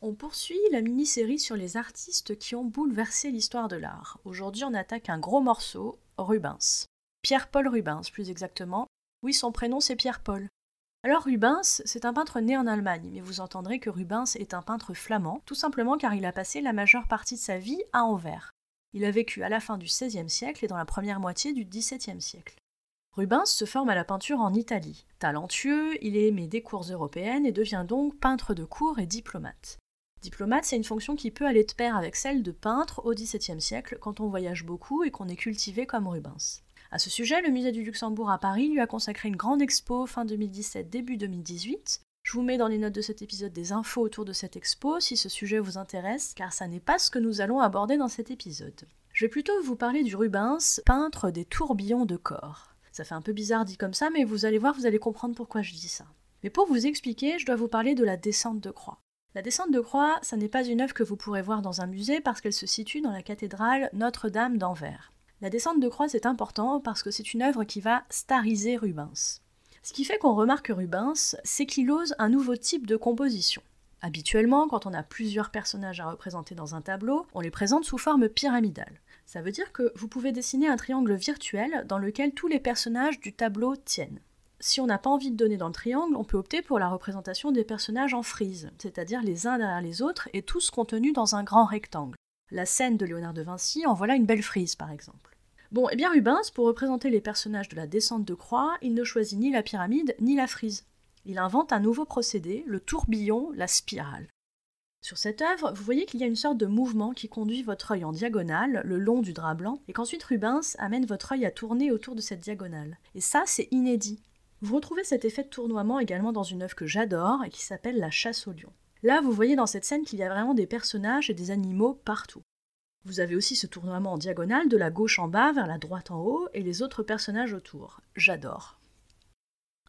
On poursuit la mini-série sur les artistes qui ont bouleversé l'histoire de l'art. Aujourd'hui, on attaque un gros morceau, Rubens. Pierre-Paul Rubens, plus exactement. Oui, son prénom c'est Pierre-Paul. Alors Rubens, c'est un peintre né en Allemagne, mais vous entendrez que Rubens est un peintre flamand, tout simplement car il a passé la majeure partie de sa vie à Anvers. Il a vécu à la fin du XVIe siècle et dans la première moitié du XVIIe siècle. Rubens se forme à la peinture en Italie. Talentueux, il est aimé des cours européennes et devient donc peintre de cours et diplomate. Diplomate, c'est une fonction qui peut aller de pair avec celle de peintre au XVIIe siècle quand on voyage beaucoup et qu'on est cultivé comme Rubens. À ce sujet, le musée du Luxembourg à Paris lui a consacré une grande expo fin 2017, début 2018. Je vous mets dans les notes de cet épisode des infos autour de cette expo si ce sujet vous intéresse, car ça n'est pas ce que nous allons aborder dans cet épisode. Je vais plutôt vous parler du Rubens, peintre des tourbillons de corps. Ça fait un peu bizarre dit comme ça, mais vous allez voir, vous allez comprendre pourquoi je dis ça. Mais pour vous expliquer, je dois vous parler de la descente de croix. La descente de croix, ça n'est pas une œuvre que vous pourrez voir dans un musée parce qu'elle se situe dans la cathédrale Notre-Dame d'Anvers. La descente de croix, c'est important parce que c'est une œuvre qui va stariser Rubens. Ce qui fait qu'on remarque Rubens, c'est qu'il ose un nouveau type de composition. Habituellement, quand on a plusieurs personnages à représenter dans un tableau, on les présente sous forme pyramidale. Ça veut dire que vous pouvez dessiner un triangle virtuel dans lequel tous les personnages du tableau tiennent si on n'a pas envie de donner dans le triangle, on peut opter pour la représentation des personnages en frise, c'est-à-dire les uns derrière les autres et tous contenus dans un grand rectangle. La scène de Léonard de Vinci en voilà une belle frise, par exemple. Bon, et eh bien Rubens, pour représenter les personnages de la descente de croix, il ne choisit ni la pyramide ni la frise. Il invente un nouveau procédé, le tourbillon, la spirale. Sur cette œuvre, vous voyez qu'il y a une sorte de mouvement qui conduit votre œil en diagonale, le long du drap blanc, et qu'ensuite Rubens amène votre œil à tourner autour de cette diagonale. Et ça, c'est inédit. Vous retrouvez cet effet de tournoiement également dans une œuvre que j'adore et qui s'appelle La chasse au lion. Là, vous voyez dans cette scène qu'il y a vraiment des personnages et des animaux partout. Vous avez aussi ce tournoiement en diagonale de la gauche en bas vers la droite en haut et les autres personnages autour. J'adore.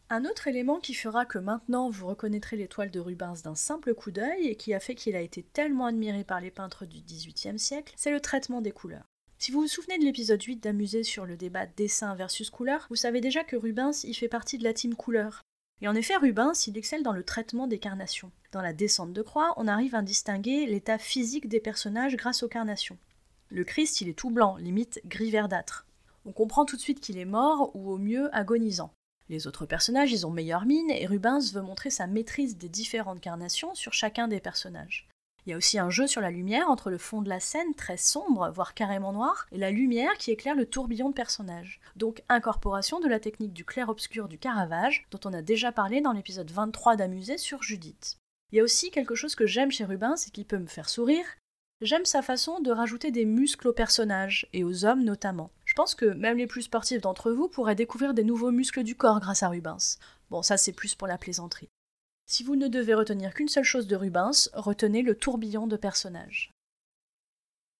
Un autre élément qui fera que maintenant vous reconnaîtrez l'étoile de Rubens d'un simple coup d'œil et qui a fait qu'il a été tellement admiré par les peintres du XVIIIe siècle, c'est le traitement des couleurs. Si vous vous souvenez de l'épisode 8 d'Amuser sur le débat dessin versus couleur, vous savez déjà que Rubens y fait partie de la team couleur. Et en effet, Rubens, il excelle dans le traitement des carnations. Dans la descente de croix, on arrive à distinguer l'état physique des personnages grâce aux carnations. Le Christ, il est tout blanc, limite gris verdâtre. On comprend tout de suite qu'il est mort ou au mieux agonisant. Les autres personnages, ils ont meilleure mine et Rubens veut montrer sa maîtrise des différentes carnations sur chacun des personnages. Il y a aussi un jeu sur la lumière entre le fond de la scène, très sombre, voire carrément noir, et la lumière qui éclaire le tourbillon de personnages. Donc incorporation de la technique du clair-obscur du Caravage, dont on a déjà parlé dans l'épisode 23 d'Amusé sur Judith. Il y a aussi quelque chose que j'aime chez Rubens et qui peut me faire sourire. J'aime sa façon de rajouter des muscles aux personnages, et aux hommes notamment. Je pense que même les plus sportifs d'entre vous pourraient découvrir des nouveaux muscles du corps grâce à Rubens. Bon, ça c'est plus pour la plaisanterie. Si vous ne devez retenir qu'une seule chose de Rubens, retenez le tourbillon de personnages.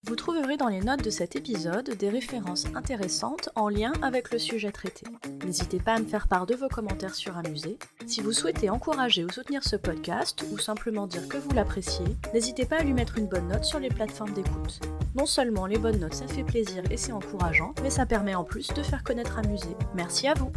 Vous trouverez dans les notes de cet épisode des références intéressantes en lien avec le sujet traité. N'hésitez pas à me faire part de vos commentaires sur Amusé. Si vous souhaitez encourager ou soutenir ce podcast, ou simplement dire que vous l'appréciez, n'hésitez pas à lui mettre une bonne note sur les plateformes d'écoute. Non seulement les bonnes notes ça fait plaisir et c'est encourageant, mais ça permet en plus de faire connaître Amusé. Merci à vous